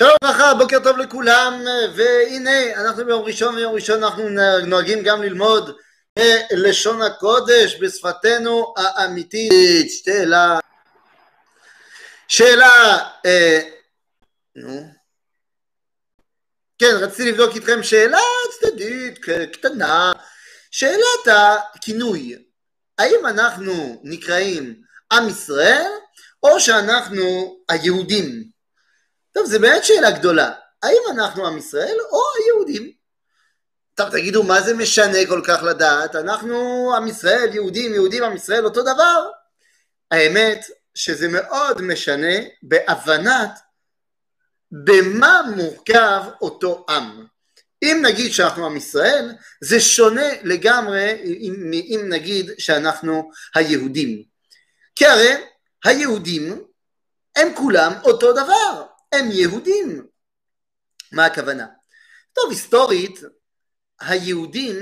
שלום וברכה, בוקר טוב לכולם, והנה אנחנו ביום ראשון, ויום ראשון אנחנו נוהגים גם ללמוד לשון הקודש בשפתנו האמיתית. שאלה, שאלה, אה, נו, כן, רציתי לבדוק איתכם שאלה צדדית, קטנה, שאלת הכינוי, האם אנחנו נקראים עם ישראל, או שאנחנו היהודים? טוב, זו באמת שאלה גדולה. האם אנחנו עם ישראל או היהודים? טוב, תגידו, מה זה משנה כל כך לדעת? אנחנו עם ישראל, יהודים, יהודים, עם ישראל, אותו דבר. האמת שזה מאוד משנה בהבנת במה מורכב אותו עם. אם נגיד שאנחנו עם ישראל, זה שונה לגמרי אם, אם נגיד שאנחנו היהודים. כי הרי היהודים הם כולם אותו דבר. הם יהודים. מה הכוונה? טוב, היסטורית, היהודים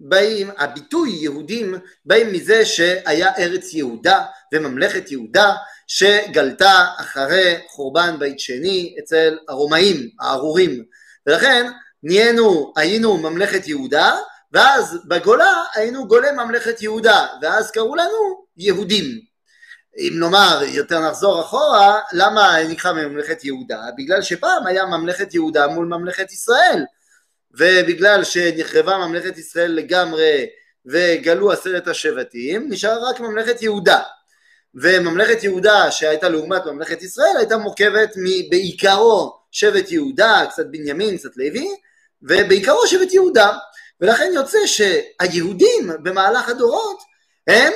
באים, הביטוי יהודים באים מזה שהיה ארץ יהודה וממלכת יהודה שגלתה אחרי חורבן בית שני אצל הרומאים, הארורים, ולכן נהיינו, היינו ממלכת יהודה ואז בגולה היינו גולי ממלכת יהודה ואז קראו לנו יהודים אם נאמר, יותר נחזור אחורה, למה נקרא ממלכת יהודה? בגלל שפעם היה ממלכת יהודה מול ממלכת ישראל, ובגלל שנחרבה ממלכת ישראל לגמרי וגלו עשרת השבטים, נשארה רק ממלכת יהודה. וממלכת יהודה שהייתה לעומת ממלכת ישראל הייתה מורכבת בעיקרו שבט יהודה, קצת בנימין, קצת לוי, ובעיקרו שבט יהודה. ולכן יוצא שהיהודים במהלך הדורות הם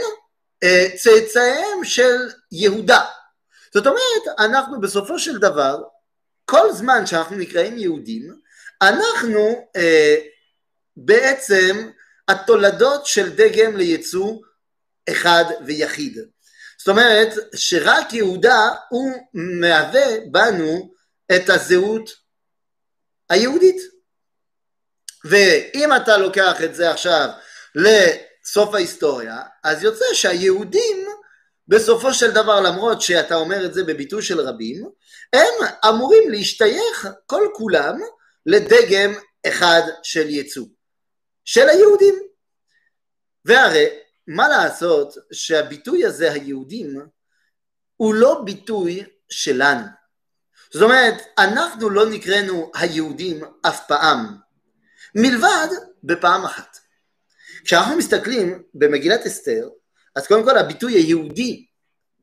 צאצאיהם של יהודה. זאת אומרת, אנחנו בסופו של דבר, כל זמן שאנחנו נקראים יהודים, אנחנו אה, בעצם התולדות של דגם ליצוא אחד ויחיד. זאת אומרת שרק יהודה הוא מהווה בנו את הזהות היהודית. ואם אתה לוקח את זה עכשיו סוף ההיסטוריה, אז יוצא שהיהודים בסופו של דבר, למרות שאתה אומר את זה בביטוי של רבים, הם אמורים להשתייך כל כולם לדגם אחד של ייצוא, של היהודים. והרי מה לעשות שהביטוי הזה, היהודים, הוא לא ביטוי שלנו. זאת אומרת, אנחנו לא נקראנו היהודים אף פעם, מלבד בפעם אחת. כשאנחנו מסתכלים במגילת אסתר, אז קודם כל הביטוי היהודי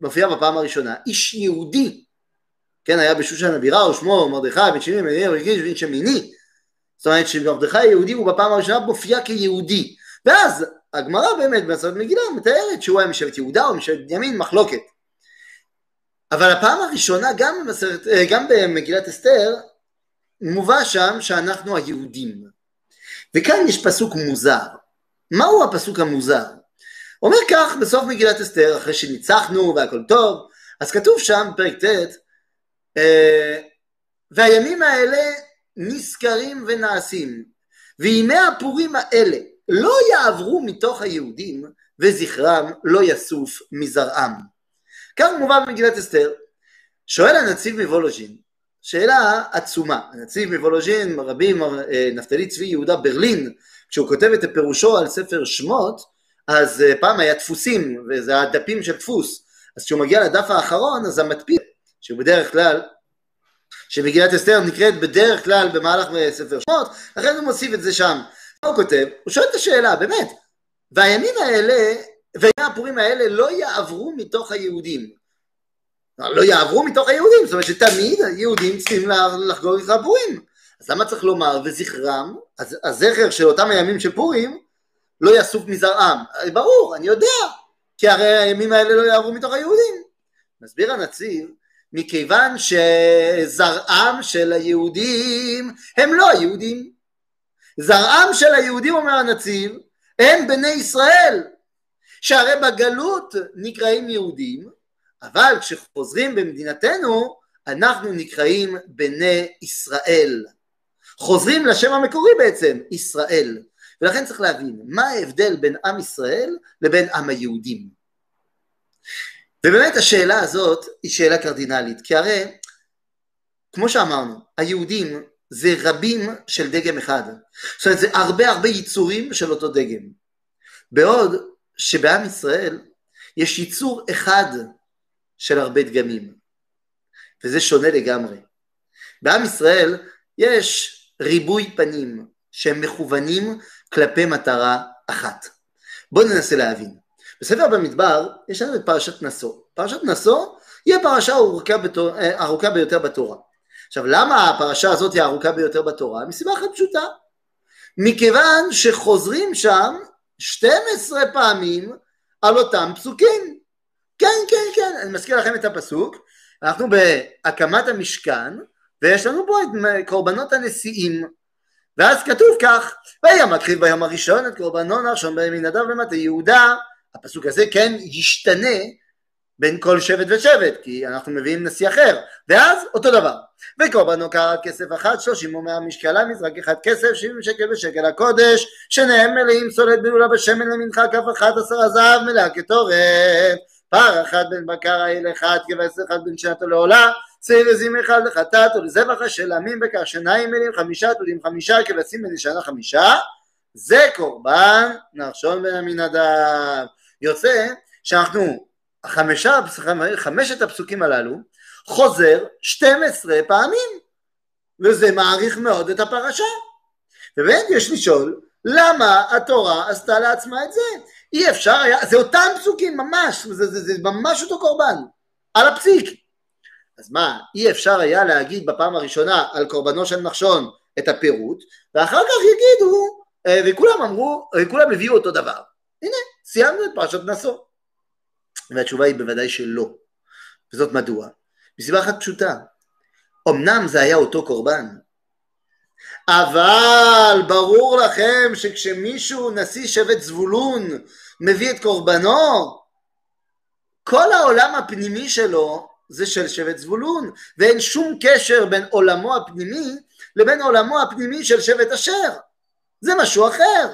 מופיע בפעם הראשונה, איש יהודי, כן, היה בשושן הבירה, ושמו מרדכי בן שבעים בן רגיש בן שמיני, זאת אומרת שמרדכי היהודי הוא בפעם הראשונה מופיע כיהודי, ואז הגמרא באמת במסורת מגילה מתארת שהוא היה משבט יהודה או משבט בנימין, מחלוקת. אבל הפעם הראשונה גם, במסרת, אה, גם במגילת אסתר מובא שם שאנחנו היהודים. וכאן יש פסוק מוזר. מהו הפסוק המוזר? אומר כך בסוף מגילת אסתר, אחרי שניצחנו והכל טוב, אז כתוב שם, פרק ט', אה, והימים האלה נזכרים ונעשים, וימי הפורים האלה לא יעברו מתוך היהודים, וזכרם לא יסוף מזרעם. כך מובא במגילת אסתר. שואל הנציב מוולוז'ין, שאלה עצומה, הנציב מוולוז'ין, רבי אה, נפתלי צבי יהודה ברלין, כשהוא כותב את פירושו על ספר שמות, אז אה, פעם היה דפוסים, וזה הדפים של דפוס, אז כשהוא מגיע לדף האחרון, אז המדפיס, שהוא בדרך כלל, שמגילת אסתר נקראת בדרך כלל במהלך ספר שמות, לכן הוא מוסיף את זה שם. הוא כותב? הוא שואל את השאלה, באמת, והימים האלה, וימי הפורים האלה לא יעברו מתוך היהודים. לא יעברו מתוך היהודים, זאת אומרת שתמיד היהודים צריכים לחגוג את הפורים. אז למה צריך לומר וזכרם, אז הזכר של אותם הימים של פורים לא יסוף מזרעם, ברור, אני יודע, כי הרי הימים האלה לא יעברו מתוך היהודים. מסביר הנציב, מכיוון שזרעם של היהודים הם לא היהודים. זרעם של היהודים, אומר הנציב, הם בני ישראל, שהרי בגלות נקראים יהודים, אבל כשחוזרים במדינתנו, אנחנו נקראים בני ישראל. חוזרים לשם המקורי בעצם, ישראל. ולכן צריך להבין, מה ההבדל בין עם ישראל לבין עם היהודים? ובאמת השאלה הזאת היא שאלה קרדינלית, כי הרי כמו שאמרנו, היהודים זה רבים של דגם אחד. זאת אומרת, זה הרבה הרבה יצורים של אותו דגם. בעוד שבעם ישראל יש ייצור אחד של הרבה דגמים, וזה שונה לגמרי. בעם ישראל יש ריבוי פנים שהם מכוונים כלפי מטרה אחת. בואו ננסה להבין. בספר במדבר יש לנו את פרשת נשוא. פרשת נשוא היא הפרשה הארוכה, בתור, אה, הארוכה ביותר בתורה. עכשיו למה הפרשה הזאת היא הארוכה ביותר בתורה? מסיבה אחת פשוטה. מכיוון שחוזרים שם 12 פעמים על אותם פסוקים. כן, כן, כן, אני מזכיר לכם את הפסוק, אנחנו בהקמת המשכן, ויש לנו פה את קורבנות הנשיאים, ואז כתוב כך, והיה מקריב ביום הראשון את קורבנו נחשון נדב למטה. יהודה, הפסוק הזה כן ישתנה בין כל שבט ושבט, כי אנחנו מביאים נשיא אחר, ואז אותו דבר. וקורבנו קרא כסף אחד, שלושים ומאה משקלה, מזרק אחד כסף, שבעים שקל בשקל הקודש, שניהם מלאים סולת בלולה בשמן למנחה, כף אחת עשרה זהב מלאה כתורת, פר אחד בין בקר האל אחד, כבש אחד בין שנתו לעולה, שעיר עזים אחד לחטאת ולזבח השלמים בכך שניים מלים חמישה תולים חמישה כבשים בנשנה חמישה, זה קורבן נחשון בן עמינדב. יוצא שאנחנו חמישה, חמשת הפסוקים הללו חוזר 12 פעמים וזה מעריך מאוד את הפרשה. ובאמת יש לשאול למה התורה עשתה לעצמה את זה? אי אפשר היה, זה אותם פסוקים ממש, זה, זה, זה ממש אותו קורבן על הפסיק אז מה, אי אפשר היה להגיד בפעם הראשונה על קורבנו של נחשון את הפירוט ואחר כך יגידו אה, וכולם אמרו, וכולם הביאו אותו דבר הנה, סיימנו את פרשת נשוא והתשובה היא בוודאי שלא. וזאת מדוע? מסיבה אחת פשוטה. אמנם זה היה אותו קורבן, אבל ברור לכם שכשמישהו נשיא שבט זבולון מביא את קורבנו, כל העולם הפנימי שלו זה של שבט זבולון, ואין שום קשר בין עולמו הפנימי לבין עולמו הפנימי של שבט אשר. זה משהו אחר,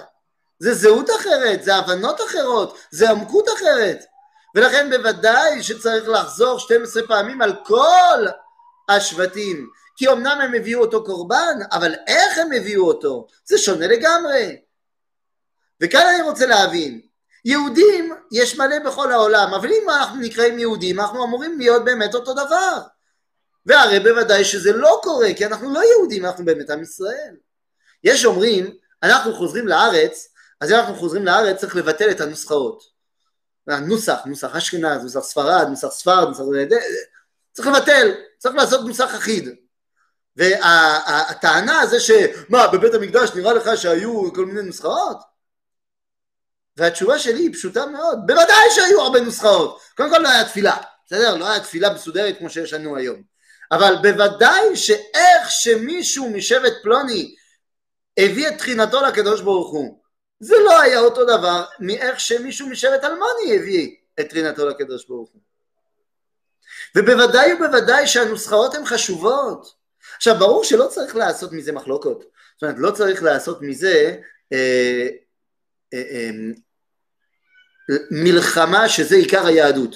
זה זהות אחרת, זה הבנות אחרות, זה עמקות אחרת. ולכן בוודאי שצריך לחזור 12 פעמים על כל השבטים כי אמנם הם הביאו אותו קורבן אבל איך הם הביאו אותו זה שונה לגמרי וכאן אני רוצה להבין יהודים יש מלא בכל העולם אבל אם אנחנו נקראים יהודים אנחנו אמורים להיות באמת אותו דבר והרי בוודאי שזה לא קורה כי אנחנו לא יהודים אנחנו באמת עם ישראל יש אומרים אנחנו חוזרים לארץ אז אם אנחנו חוזרים לארץ צריך לבטל את הנוסחאות נוסח, נוסח אשכנז, נוסח ספרד, נוסח ספרד, נוסח... צריך לבטל, צריך לעשות נוסח אחיד. והטענה וה, זה שמה בבית המקדש נראה לך שהיו כל מיני נוסחאות? והתשובה שלי היא פשוטה מאוד, בוודאי שהיו הרבה נוסחאות, קודם כל לא היה תפילה, בסדר? לא היה תפילה מסודרת כמו שיש לנו היום, אבל בוודאי שאיך שמישהו משבט פלוני הביא את תחינתו לקדוש ברוך הוא זה לא היה אותו דבר מאיך שמישהו משבט אלמוני הביא את רינתו לקדוש ברוך הוא. ובוודאי ובוודאי שהנוסחאות הן חשובות. עכשיו ברור שלא צריך לעשות מזה מחלוקות, זאת אומרת לא צריך לעשות מזה אה, אה, אה, מלחמה שזה עיקר היהדות,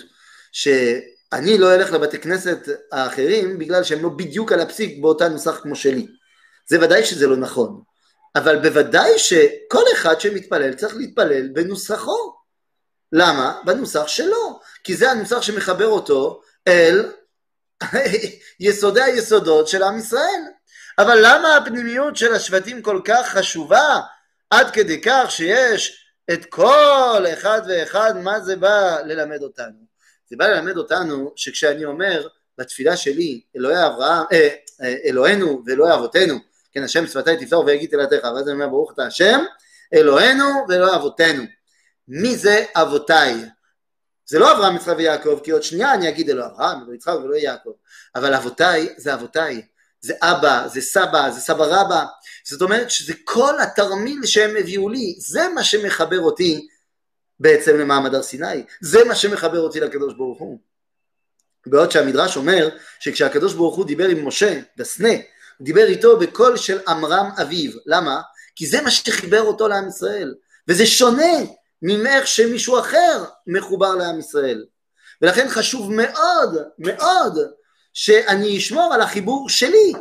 שאני לא אלך לבתי כנסת האחרים בגלל שהם לא בדיוק על הפסיק באותה נוסח כמו שלי, זה ודאי שזה לא נכון, אבל בוודאי שכל אחד שמתפלל צריך להתפלל בנוסחו. למה? בנוסח שלו. כי זה הנוסח שמחבר אותו אל יסודי היסודות של עם ישראל. אבל למה הפנימיות של השבטים כל כך חשובה עד כדי כך שיש את כל אחד ואחד מה זה בא ללמד אותנו? זה בא ללמד אותנו שכשאני אומר בתפילה שלי אלוהי אברהם, אה, אה, אלוהינו ואלוהי אבותינו כן, השם שפתי תפתור ויגיד תהילתך, ואז אני אומר ברוך אתה השם, אלוהינו ואלוהי אבותינו. מי זה אבותיי? זה לא אברהם, יצחק ויעקב, כי עוד שנייה אני אגיד אלוהי אברהם, ולא יצחק ולא יעקב, אבל אבותיי זה אבותיי, זה אבא, זה סבא, זה סבא רבא, זאת אומרת שזה כל התרמיל שהם הביאו לי, זה מה שמחבר אותי בעצם למעמד הר סיני, זה מה שמחבר אותי לקדוש ברוך הוא. בעוד שהמדרש אומר שכשהקדוש ברוך הוא דיבר עם משה בסנה דיבר איתו בקול של עמרם אביו. למה? כי זה מה שחיבר אותו לעם ישראל. וזה שונה ממך שמישהו אחר מחובר לעם ישראל. ולכן חשוב מאוד, מאוד, שאני אשמור על החיבור שלי,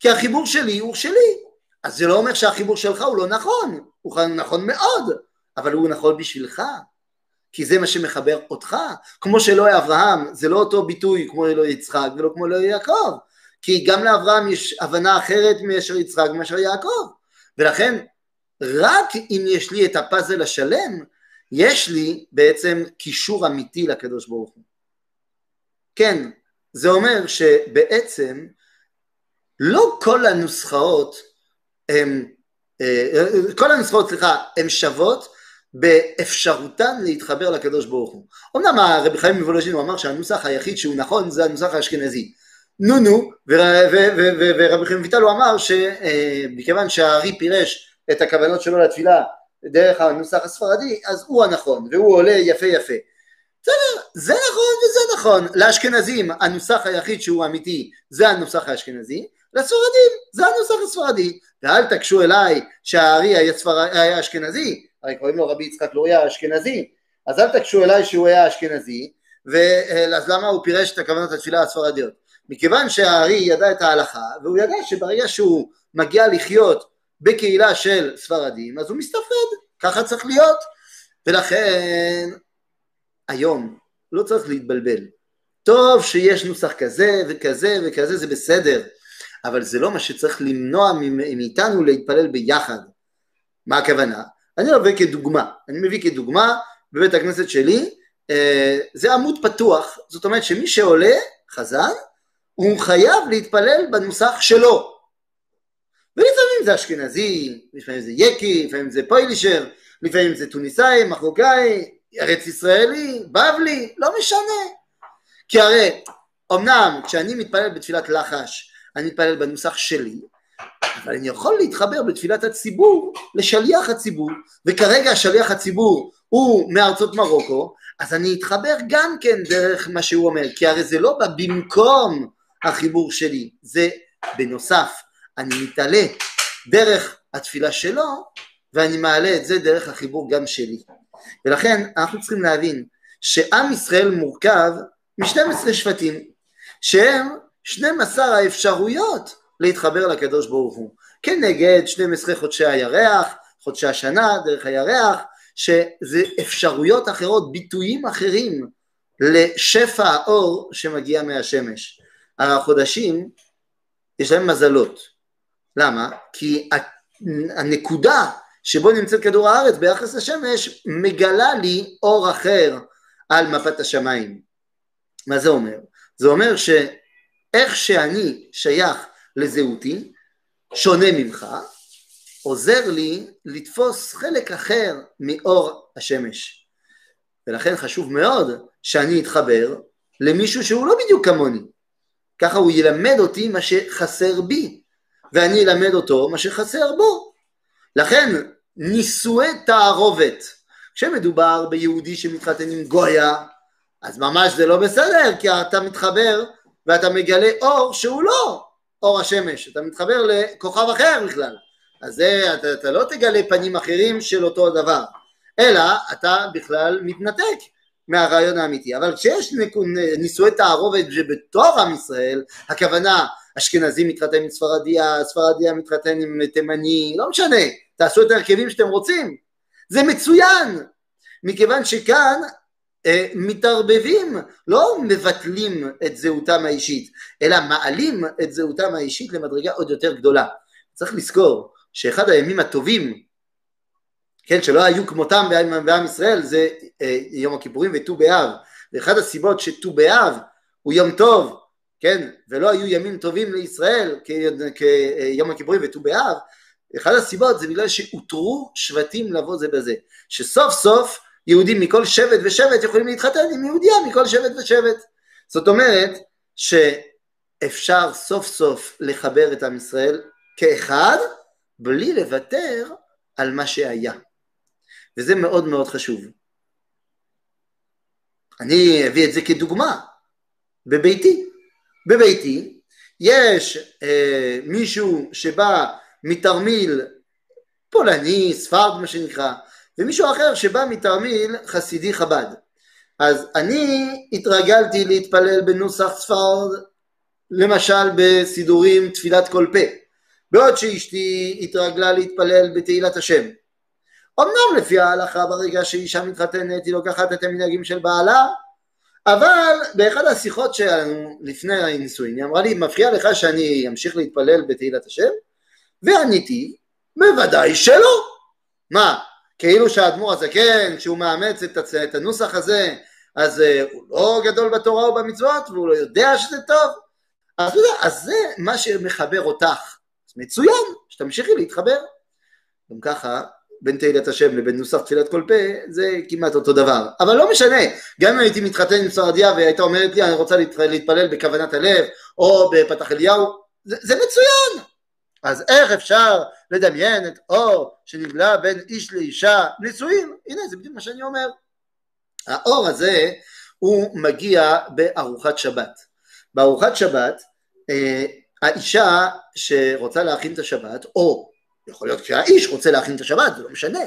כי החיבור שלי הוא שלי. אז זה לא אומר שהחיבור שלך הוא לא נכון, הוא נכון מאוד, אבל הוא נכון בשבילך, כי זה מה שמחבר אותך, כמו שאלוהי אברהם, זה לא אותו ביטוי כמו אלוהי יצחק ולא כמו אלוהי יעקב, כי גם לאברהם יש הבנה אחרת מאשר יצחק ומאשר יעקב, ולכן רק אם יש לי את הפאזל השלם, יש לי בעצם קישור אמיתי לקדוש ברוך הוא. כן, זה אומר שבעצם לא כל הנוסחאות הם, אה, כל הנוסחאות, סליחה, הן שוות באפשרותן להתחבר לקדוש ברוך הוא. אמנם הרבי חיים מוולוז'ין הוא אמר שהנוסח היחיד שהוא נכון זה הנוסח האשכנזי. נו נו, ורבי חיים ויטל הוא אמר שמכיוון שהארי פירש את הכוונות שלו לתפילה דרך הנוסח הספרדי, אז הוא הנכון, והוא עולה יפה יפה. בסדר, זה נכון וזה נכון. לאשכנזים הנוסח היחיד שהוא אמיתי זה הנוסח האשכנזי, לספרדים זה הנוסח הספרדי. ואל תקשו אליי שהארי היה, ספר... היה אשכנזי, הרי קוראים לו רבי יצחק לוריה אשכנזי, אז אל תקשו אליי שהוא היה אשכנזי, ואז למה הוא פירש את הכוונות התפילה הספרדיות? מכיוון שהארי ידע את ההלכה, והוא ידע שברגע שהוא מגיע לחיות בקהילה של ספרדים, אז הוא מסתפרד, ככה צריך להיות, ולכן היום לא צריך להתבלבל. טוב שיש נוסח כזה וכזה וכזה, זה בסדר, אבל זה לא מה שצריך למנוע מאיתנו להתפלל ביחד. מה הכוונה? אני מביא כדוגמה, אני מביא כדוגמה בבית הכנסת שלי, אה, זה עמוד פתוח, זאת אומרת שמי שעולה, חזן, הוא חייב להתפלל בנוסח שלו. ולפעמים זה אשכנזי, לפעמים זה יקי, לפעמים זה פוילישר, לפעמים זה טוניסאי, מחרוקאי, ארץ ישראלי, בבלי, לא משנה. כי הרי, אמנם כשאני מתפלל בתפילת לחש, אני מתפלל בנוסח שלי, אבל אני יכול להתחבר בתפילת הציבור לשליח הציבור, וכרגע שליח הציבור הוא מארצות מרוקו, אז אני אתחבר גם כן דרך מה שהוא אומר, כי הרי זה לא בא במקום החיבור שלי, זה בנוסף, אני מתעלה דרך התפילה שלו, ואני מעלה את זה דרך החיבור גם שלי. ולכן אנחנו צריכים להבין שעם ישראל מורכב מ-12 שבטים, שהם 12 האפשרויות להתחבר לקדוש ברוך הוא. כנגד 12 חודשי הירח, חודשי השנה, דרך הירח, שזה אפשרויות אחרות, ביטויים אחרים לשפע האור שמגיע מהשמש. הרי החודשים, יש להם מזלות. למה? כי הנקודה שבו נמצאת כדור הארץ ביחס לשמש מגלה לי אור אחר על מפת השמיים. מה זה אומר? זה אומר שאיך שאני שייך לזהותי, שונה ממך, עוזר לי לתפוס חלק אחר מאור השמש. ולכן חשוב מאוד שאני אתחבר למישהו שהוא לא בדיוק כמוני. ככה הוא ילמד אותי מה שחסר בי, ואני אלמד אותו מה שחסר בו. לכן נישואי תערובת, כשמדובר ביהודי שמתחתן עם גויה, אז ממש זה לא בסדר, כי אתה מתחבר ואתה מגלה אור שהוא לא אור השמש, אתה מתחבר לכוכב אחר בכלל, אז זה, אתה, אתה לא תגלה פנים אחרים של אותו דבר, אלא אתה בכלל מתנתק מהרעיון האמיתי, אבל כשיש נישואי תערובת שבתור עם ישראל, הכוונה אשכנזי מתחתן עם ספרדיה, ספרדיה מתחתן עם תימני, לא משנה, תעשו את ההרכבים שאתם רוצים, זה מצוין, מכיוון שכאן אה, מתערבבים, לא מבטלים את זהותם האישית, אלא מעלים את זהותם האישית למדרגה עוד יותר גדולה. צריך לזכור שאחד הימים הטובים, כן, שלא היו כמותם בעם, בעם ישראל, זה אה, יום הכיפורים וט"ו באב. ואחד הסיבות שט"ו באב הוא יום טוב, כן, ולא היו ימים טובים לישראל כיום הכיפורים וט"ו באב, אחד הסיבות זה בגלל שאותרו שבטים לבוא זה בזה, שסוף סוף יהודים מכל שבט ושבט יכולים להתחתן עם יהודיה מכל שבט ושבט. זאת אומרת שאפשר סוף סוף לחבר את עם ישראל כאחד בלי לוותר על מה שהיה. וזה מאוד מאוד חשוב. אני אביא את זה כדוגמה. בביתי, בביתי יש אה, מישהו שבא מתרמיל פולני, ספרד מה שנקרא, ומישהו אחר שבא מתרמיל חסידי חב"ד. אז אני התרגלתי להתפלל בנוסח ספרד למשל בסידורים תפילת כל פה, בעוד שאשתי התרגלה להתפלל בתהילת השם. אמנם לפי ההלכה ברגע שאישה מתחתנת היא לוקחת את המנהגים של בעלה, אבל באחד השיחות שלנו לפני הנישואין היא אמרה לי מפריע לך שאני אמשיך להתפלל בתהילת השם? ועניתי בוודאי שלא. מה, כאילו שהאדמו"ר הזקן כשהוא מאמץ את הנוסח הזה אז uh, הוא לא גדול בתורה ובמצוות והוא לא יודע שזה טוב אז, אז זה מה שמחבר אותך מצוין, שתמשיכי להתחבר גם ככה בין תהילת השם לבין נוסח תפילת כל פה זה כמעט אותו דבר אבל לא משנה גם אם הייתי מתחתן עם ספרדיה והייתה אומרת לי אני רוצה להתפלל בכוונת הלב או בפתח אליהו זה, זה מצוין אז איך אפשר לדמיין את אור שנגלה בין איש לאישה נישואים הנה זה בדיוק מה שאני אומר האור הזה הוא מגיע בארוחת שבת בארוחת שבת אה, האישה שרוצה להכין את השבת או יכול להיות שהאיש רוצה להכין את השבת, זה לא משנה.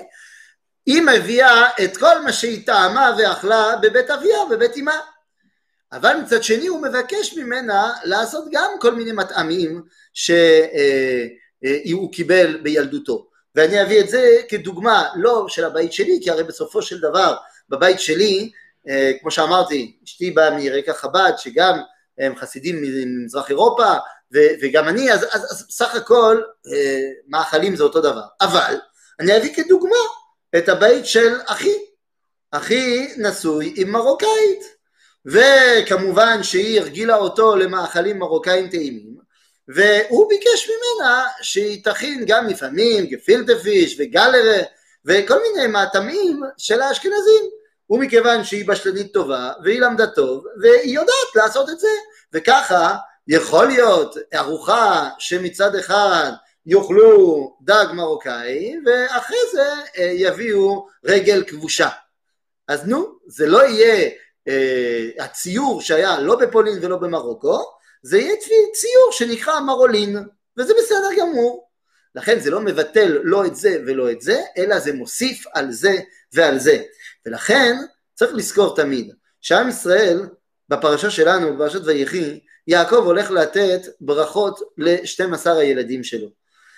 היא מביאה את כל מה שהיא טעמה ואכלה בבית אביה, בבית אמה. אבל מצד שני הוא מבקש ממנה לעשות גם כל מיני מטעמים שהוא אה, אה, קיבל בילדותו. ואני אביא את זה כדוגמה לא של הבית שלי, כי הרי בסופו של דבר בבית שלי, אה, כמו שאמרתי, אשתי באה מרקע חב"ד, שגם הם חסידים ממזרח אירופה, וגם אני, אז, אז, אז סך הכל אה, מאכלים זה אותו דבר. אבל אני אביא כדוגמה את הבית של אחי. אחי נשוי עם מרוקאית, וכמובן שהיא הרגילה אותו למאכלים מרוקאים טעימים, והוא ביקש ממנה שהיא תכין גם לפעמים גפילטה וגלרה וכל מיני מהטעמים של האשכנזים. ומכיוון שהיא בשלנית טובה והיא למדה טוב והיא יודעת לעשות את זה וככה יכול להיות ארוחה שמצד אחד יאכלו דג מרוקאי ואחרי זה אה, יביאו רגל כבושה. אז נו, זה לא יהיה אה, הציור שהיה לא בפולין ולא במרוקו, זה יהיה ציור שנקרא מרולין, וזה בסדר גמור. לכן זה לא מבטל לא את זה ולא את זה, אלא זה מוסיף על זה ועל זה. ולכן צריך לזכור תמיד שעם ישראל בפרשה שלנו, בפרשת ויחי, יעקב הולך לתת ברכות ל-12 הילדים שלו.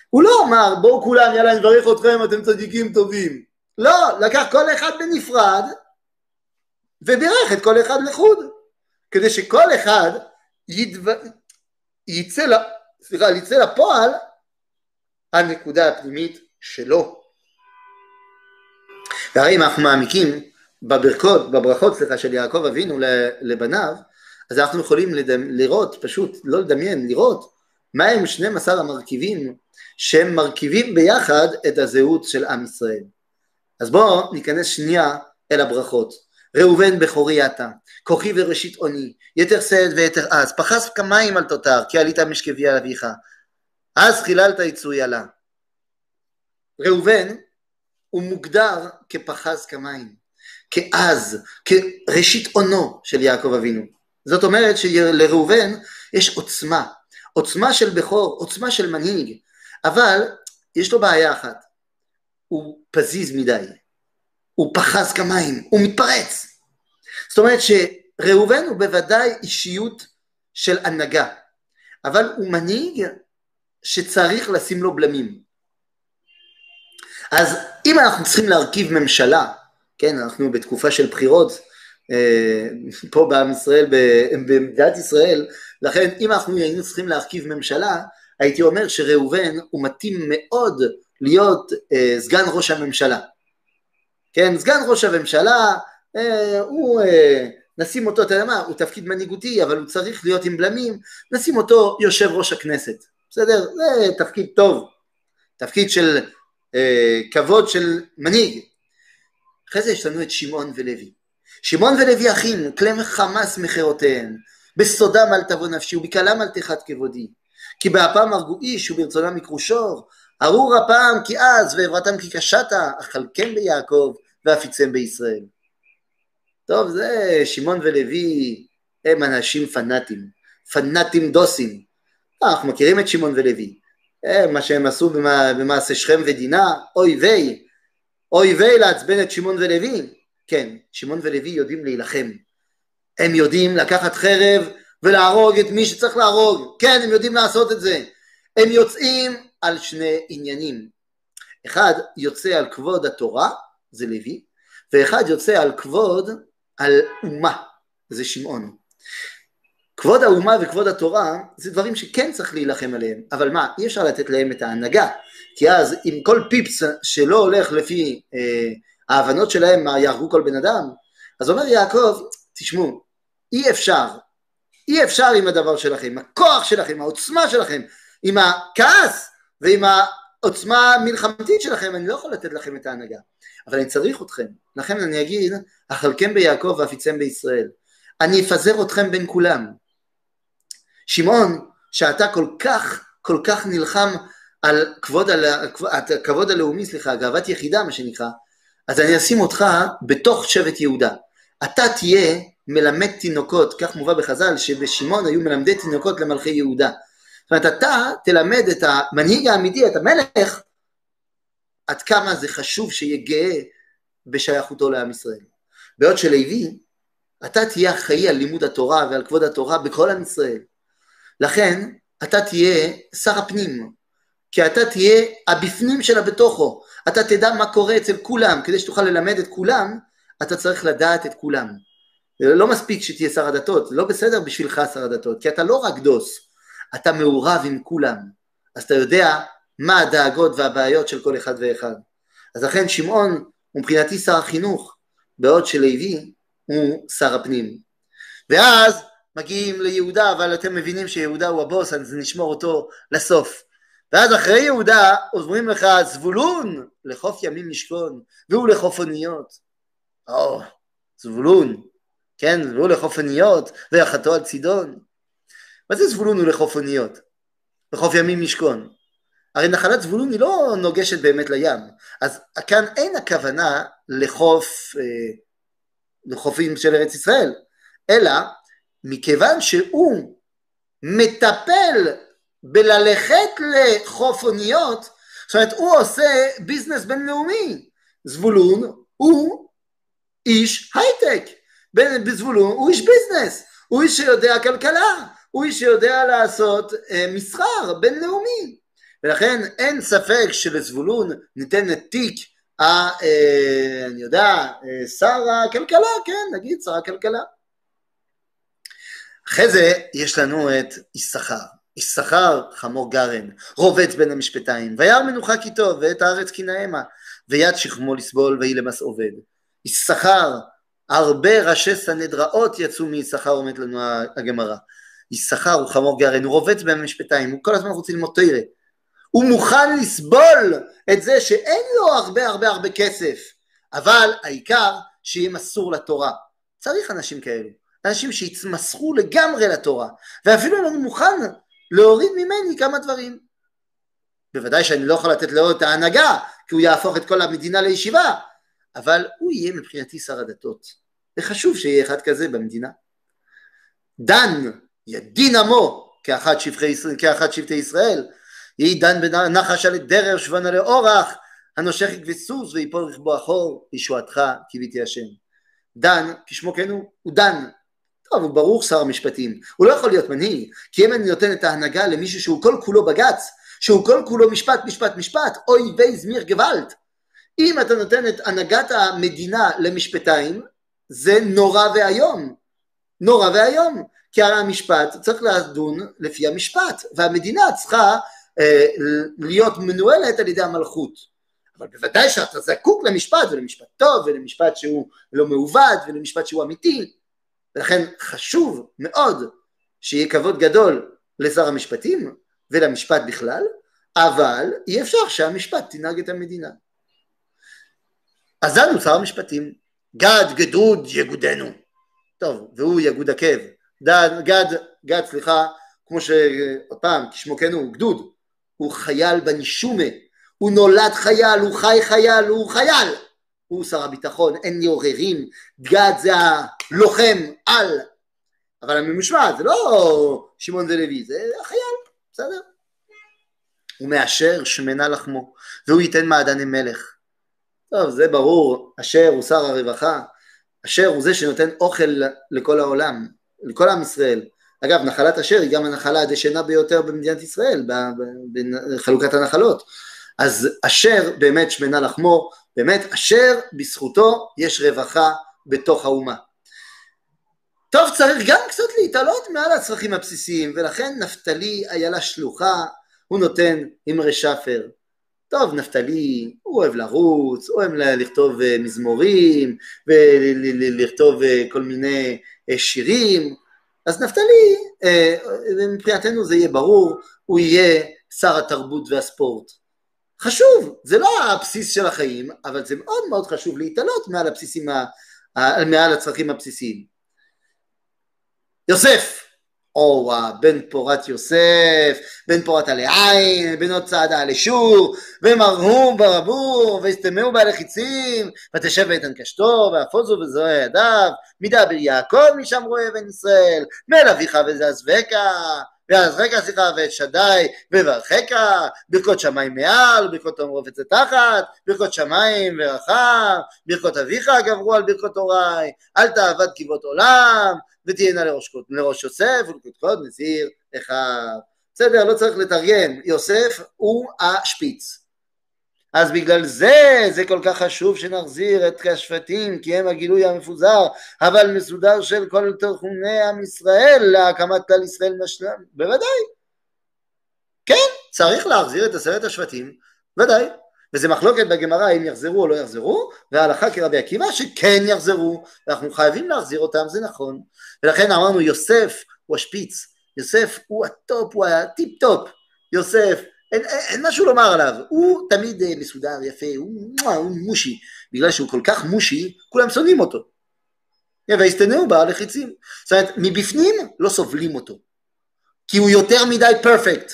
הוא לא אמר בואו כולם יאללה אני מברך אתכם אתם צדיקים טובים. לא, לקח כל אחד בנפרד ובירך את כל אחד לחוד. כדי שכל אחד ידו... יצא, לה... סליחה, יצא לפועל הנקודה הפנימית שלו. והרי אם אנחנו מעמיקים בברכות, בברכות סליחה של יעקב אבינו לבניו, אז אנחנו יכולים לדמ... לראות, פשוט לא לדמיין, לראות מהם 12 המרכיבים שהם מרכיבים ביחד את הזהות של עם ישראל. אז בואו ניכנס שנייה אל הברכות. ראובן בכורי אתה, כוחי וראשית עוני, יתר סד ויתר עז, פחס כמים על תותר, כי עלית משכבי על אביך, אז חיללת יצוי עלה. ראובן הוא מוגדר כפחז כמים, כעז, כראשית עונו של יעקב אבינו. זאת אומרת שלראובן יש עוצמה, עוצמה של בכור, עוצמה של מנהיג, אבל יש לו בעיה אחת, הוא פזיז מדי, הוא פחז כמים, הוא מתפרץ. זאת אומרת שראובן הוא בוודאי אישיות של הנהגה, אבל הוא מנהיג שצריך לשים לו בלמים. אז אם אנחנו צריכים להרכיב ממשלה, כן, אנחנו בתקופה של בחירות, אה, פה בעם ישראל, במדינת ישראל, לכן אם אנחנו היינו צריכים להרכיב ממשלה, הייתי אומר שראובן הוא מתאים מאוד להיות אה, סגן ראש הממשלה. כן, סגן ראש הממשלה, אה, הוא, נשים אותו, אתה יודע מה, הוא תפקיד מנהיגותי, אבל הוא צריך להיות עם בלמים, נשים אותו יושב ראש הכנסת, בסדר? זה תפקיד טוב, תפקיד של כבוד של מנהיג. אחרי זה יש לנו את שמעון ולוי. שמעון ולוי אחים, כלי חמאס מחירותיהם, בסודם אל תבוא נפשי ובקלם אל תחת כבודי. כי באפם הרגו איש וברצונם יקרו שור, ארור הפעם כי אז ועברתם כי קשתה, אכלכם ביעקב ואפיצם בישראל. טוב, זה שמעון ולוי הם אנשים פנאטים, פנאטים דוסים. אנחנו מכירים את שמעון ולוי. מה שהם עשו במעשה שכם ודינה, אוי ויי, אוי ויי לעצבן את שמעון ולוי. כן, שמעון ולוי יודעים להילחם. הם יודעים לקחת חרב ולהרוג את מי שצריך להרוג. כן, הם יודעים לעשות את זה. הם יוצאים על שני עניינים. אחד יוצא על כבוד התורה, זה לוי, ואחד יוצא על כבוד, על אומה, זה שמעון. כבוד האומה וכבוד התורה זה דברים שכן צריך להילחם עליהם, אבל מה, אי אפשר לתת להם את ההנהגה, כי אז אם כל פיפס שלא הולך לפי אה, ההבנות שלהם מה יהרגו כל בן אדם, אז אומר יעקב, תשמעו, אי אפשר, אי אפשר עם הדבר שלכם, הכוח שלכם, העוצמה שלכם, עם הכעס ועם העוצמה המלחמתית שלכם, אני לא יכול לתת לכם את ההנהגה, אבל אני צריך אתכם, לכן אני אגיד, אכלכם ביעקב ואפיצם בישראל, אני אפזר אתכם בין כולם. שמעון, שאתה כל כך, כל כך נלחם על כבוד, על, הכבוד הלאומי, סליחה, גאוות יחידה מה שנקרא, אז אני אשים אותך בתוך שבט יהודה. אתה תהיה מלמד תינוקות, כך מובא בחז"ל, שבשמעון היו מלמדי תינוקות למלכי יהודה. זאת אומרת, אתה תלמד את המנהיג האמיתי, את המלך, עד כמה זה חשוב שיהיה גאה בשייכותו לעם ישראל. בעוד שלוי, אתה תהיה אחראי על לימוד התורה ועל כבוד התורה בכל עם ישראל. לכן, אתה תהיה שר הפנים, כי אתה תהיה הבפנים של הבתוכו, אתה תדע מה קורה אצל כולם, כדי שתוכל ללמד את כולם, אתה צריך לדעת את כולם. לא מספיק שתהיה שר הדתות, זה לא בסדר בשבילך שר הדתות, כי אתה לא רק דוס, אתה מעורב עם כולם, אז אתה יודע מה הדאגות והבעיות של כל אחד ואחד. אז לכן שמעון הוא מבחינתי שר החינוך, בעוד שלוי הוא שר הפנים. ואז מגיעים ליהודה, אבל אתם מבינים שיהודה הוא הבוס, אז נשמור אותו לסוף. ואז אחרי יהודה אומרים לך זבולון לחוף ימים משכון והוא לחוף אוניות. או, זבולון, כן, והוא לחוף אוניות ויחתו על צידון. מה זה זבולון הוא לחוף אוניות? לחוף ימים משכון. הרי נחלת זבולון היא לא נוגשת באמת לים, אז כאן אין הכוונה לחוף, אה, לחופים של ארץ ישראל, אלא מכיוון שהוא מטפל בללכת לחוף אוניות, זאת אומרת הוא עושה ביזנס בינלאומי, זבולון הוא איש הייטק, בזבולון הוא איש ביזנס, הוא איש שיודע כלכלה, הוא איש שיודע לעשות אה, מסחר בינלאומי, ולכן אין ספק שלזבולון ניתן את תיק, ה, אה, אני יודע, אה, שר הכלכלה, כן, נגיד שר הכלכלה. אחרי זה יש לנו את יששכר. יששכר חמור גרן, רובץ בין המשפטיים, וירא מנוחה כי טוב, ואת הארץ כי נאמה, ויד שכמו לסבול, ויהי למס עובד. יששכר, הרבה ראשי סנהדראות יצאו מיששכר, אומרת לנו הגמרא. יששכר הוא חמור גרן, הוא רובץ בין המשפטיים, הוא כל הזמן רוצה ללמוד תרא. הוא מוכן לסבול את זה שאין לו הרבה הרבה הרבה כסף, אבל העיקר שיהיה מסור לתורה. צריך אנשים כאלו. אנשים שיתמסכו לגמרי לתורה, ואפילו אני מוכן להוריד ממני כמה דברים. בוודאי שאני לא יכול לתת לו את ההנהגה, כי הוא יהפוך את כל המדינה לישיבה, אבל הוא יהיה מבחינתי שר הדתות. וחשוב שיהיה אחד כזה במדינה. דן ידין עמו כאחד שבטי, כאחד שבטי ישראל, יהי דן בנחש על דרר שבונה לאורח, הנושך יקבי סוס ויפול רכבו אחור, ישועתך קיוויתי השם. דן, כשמו כן הוא, הוא דן, הוא ברור שר המשפטים, הוא לא יכול להיות מנהיג, כי אם אני נותן את ההנהגה למישהו שהוא כל כולו בג"ץ, שהוא כל כולו משפט, משפט, משפט, אוי ויי זמיר גוואלד. אם אתה נותן את הנהגת המדינה למשפטיים, זה נורא ואיום. נורא ואיום. כי הרי המשפט צריך לדון לפי המשפט, והמדינה צריכה אה, להיות מנוהלת על ידי המלכות. אבל בוודאי שאתה זקוק למשפט, ולמשפט טוב, ולמשפט שהוא לא מעוות, ולמשפט שהוא אמיתי. ולכן חשוב מאוד שיהיה כבוד גדול לשר המשפטים ולמשפט בכלל, אבל אי אפשר שהמשפט תנהג את המדינה. אז לנו שר המשפטים, גד גדוד יגודנו. טוב, והוא יגוד עקב. גד, גד, גד, סליחה, כמו שעוד פעם, כשמו כן הוא, גדוד. הוא חייל בנישומה, הוא נולד חייל, הוא חי חייל, הוא חייל. הוא שר הביטחון, אין לי עוררים, גד זה הלוחם על, אבל הממושמע זה לא שמעון ולוי, זה החייל, בסדר. הוא מאשר שמנה לחמו, והוא ייתן מעדני מלך. טוב, זה ברור, אשר הוא שר הרווחה, אשר הוא זה שנותן אוכל לכל העולם, לכל עם ישראל, אגב, נחלת אשר היא גם הנחלה הדשנה ביותר במדינת ישראל, בחלוקת הנחלות. אז אשר באמת שמנה לחמו, באמת אשר בזכותו יש רווחה בתוך האומה. טוב, צריך גם קצת להתעלות מעל הצרכים הבסיסיים, ולכן נפתלי איילה שלוחה, הוא נותן אמרי שפר. טוב, נפתלי, הוא אוהב לרוץ, אוהב לכתוב אה, מזמורים, ולכתוב אה, כל מיני אה, שירים, אז נפתלי, מבחינתנו זה יהיה ברור, הוא יהיה שר התרבות והספורט. חשוב, זה לא הבסיס של החיים, אבל זה מאוד מאוד חשוב להתעלות מעל הבסיסים, מעל הצרכים הבסיסיים. יוסף, או בן פורת יוסף, בן פורת עלי עין, בן עוד צעדה עלי שור, ומרהו ברבור, והסתמאו בעלי חיצים, ותשב ואיתן קשתו, ואפוזו וזרוע ידיו, מדבר יעקב משם רואה בן ישראל, מאל אביך וזעזבקה, רגע סליחה ואת שדי וברכך, ברכות שמיים מעל, ברכות רובץ תחת, ברכות שמיים ורחם, ברכות אביך גברו על ברכות הוריי, אל תעבד כבוד עולם, ותהיינה לראש, לראש יוסף ולקודקוד נזיר אחיו. בסדר, לא צריך לתרגם, יוסף הוא השפיץ. אז בגלל זה זה כל כך חשוב שנחזיר את השבטים כי הם הגילוי המפוזר אבל מסודר של כל תחומי עם ישראל להקמת כלל ישראל משלם. בוודאי. כן צריך להחזיר את עשרת השבטים ודאי. וזה מחלוקת בגמרא אם יחזרו או לא יחזרו וההלכה כרבי עקיבא שכן יחזרו ואנחנו חייבים להחזיר אותם זה נכון. ולכן אמרנו יוסף הוא השפיץ יוסף הוא ה top הוא הטיפ טופ יוסף אין, אין, אין משהו לומר עליו, הוא תמיד אה, מסודר, יפה, הוא, הוא מושי, בגלל שהוא כל כך מושי, כולם שונאים אותו. וישטמוהו בעלי חיצים. זאת אומרת, מבפנים לא סובלים אותו, כי הוא יותר מדי perfect.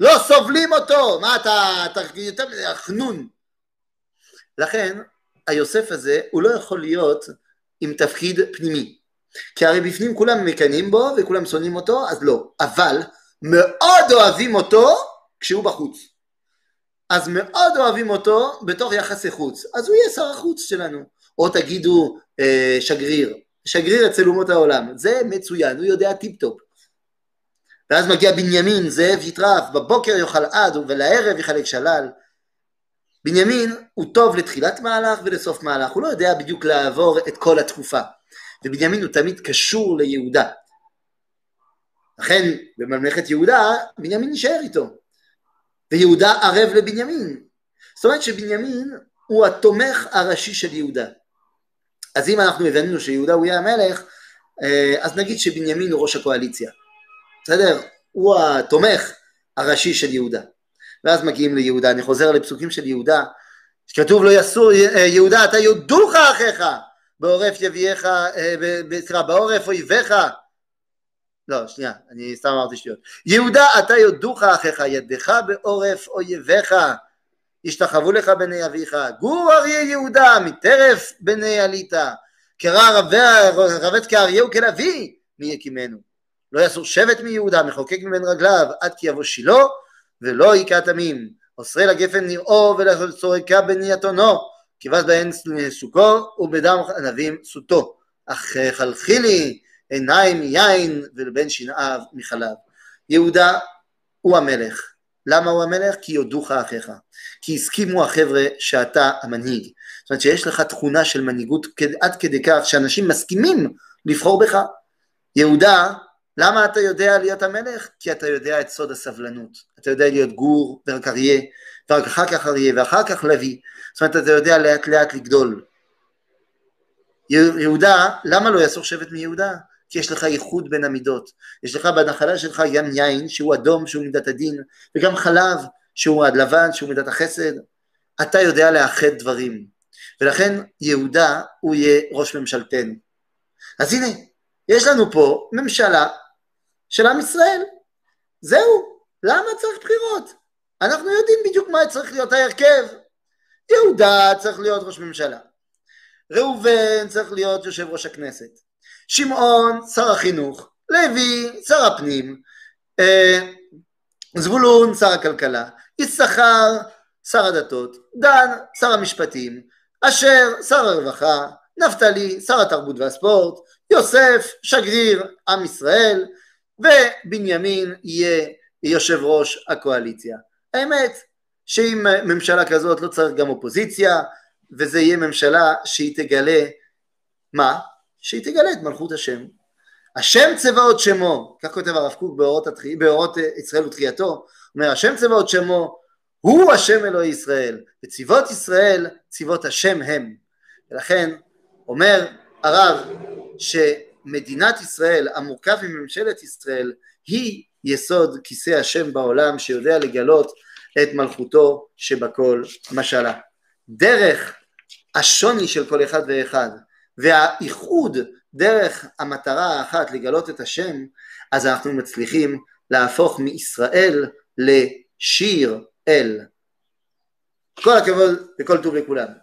לא סובלים אותו, מה אתה, אתה יותר מדי חנון. לכן, היוסף הזה, הוא לא יכול להיות עם תפקיד פנימי. כי הרי בפנים כולם מקנאים בו וכולם שונאים אותו, אז לא. אבל מאוד אוהבים אותו כשהוא בחוץ. אז מאוד אוהבים אותו בתוך יחסי חוץ, אז הוא יהיה שר החוץ שלנו. או תגידו אה, שגריר, שגריר אצל אומות העולם, זה מצוין, הוא יודע טיפ טופ. ואז מגיע בנימין, זאב יטרף, בבוקר יאכל עד ולערב יחלק שלל. בנימין הוא טוב לתחילת מהלך ולסוף מהלך, הוא לא יודע בדיוק לעבור את כל התקופה. ובנימין הוא תמיד קשור ליהודה. לכן בממלכת יהודה, בנימין נשאר איתו. ויהודה ערב לבנימין. זאת אומרת שבנימין הוא התומך הראשי של יהודה. אז אם אנחנו הבנו שיהודה הוא יהיה המלך, אה, אז נגיד שבנימין הוא ראש הקואליציה. בסדר? הוא התומך הראשי של יהודה. ואז מגיעים ליהודה, אני חוזר לפסוקים של יהודה, שכתוב לו יסור, אה, יהודה אתה יודוך אחיך, בעורף יביאך, אה, סליחה, בעורף אויביך, לא, שנייה, אני סתם אמרתי שטויות. יהודה, אתה יודוך אחיך, ידך בעורף אויביך, ישתחוו לך בני אביך. גור אריה יהודה, מטרף בני עלית. קרא רבץ כאריה וכלביא, מי יקימנו. לא יסור שבט מיהודה, מחוקק מבין רגליו, עד כי יבוא שילה, ולא היכה תמים. אוסרי לגפן נראו ולסורקה בני אתונו, כיבס בהן סוכו, ובדם ענבים סוטו. אך חלחילי עיניים מיין ולבן שנאיו מחלב. יהודה הוא המלך. למה הוא המלך? כי יודוך אחיך. כי הסכימו החבר'ה שאתה המנהיג. זאת אומרת שיש לך תכונה של מנהיגות עד כדי כך שאנשים מסכימים לבחור בך. יהודה, למה אתה יודע להיות המלך? כי אתה יודע את סוד הסבלנות. אתה יודע להיות גור ורק אריה, ורק אחר כך אריה ואחר כך לוי. זאת אומרת אתה יודע לאט לאט לגדול. יהודה, למה לא יסור שבט מיהודה? כי יש לך ייחוד בין המידות. יש לך בנחלה שלך גם יין שהוא אדום שהוא מידת הדין, וגם חלב שהוא לבן שהוא מידת החסד. אתה יודע לאחד דברים, ולכן יהודה הוא יהיה ראש ממשלתנו. אז הנה, יש לנו פה ממשלה של עם ישראל. זהו, למה צריך בחירות? אנחנו יודעים בדיוק מה צריך להיות ההרכב. יהודה צריך להיות ראש ממשלה. ראובן צריך להיות יושב ראש הכנסת. שמעון שר החינוך, לוי שר הפנים, אה, זבולון שר הכלכלה, יששכר שר הדתות, דן שר המשפטים, אשר שר הרווחה, נפתלי שר התרבות והספורט, יוסף שגריר עם ישראל, ובנימין יהיה יושב ראש הקואליציה. האמת שעם ממשלה כזאת לא צריך גם אופוזיציה, וזה יהיה ממשלה שהיא תגלה, מה? שהיא תגלה את מלכות השם. השם צבאות שמו, כך כותב הרב קוק באורות, התחי, באורות ישראל ותחייתו, אומר השם צבאות שמו הוא השם אלוהי ישראל, וצבאות ישראל צבאות השם הם. ולכן אומר הרב שמדינת ישראל המורכב מממשלת ישראל היא יסוד כיסא השם בעולם שיודע לגלות את מלכותו שבכל משלה. דרך השוני של כל אחד ואחד והאיחוד דרך המטרה האחת לגלות את השם, אז אנחנו מצליחים להפוך מישראל לשיר אל. כל הכבוד וכל טוב לכולם.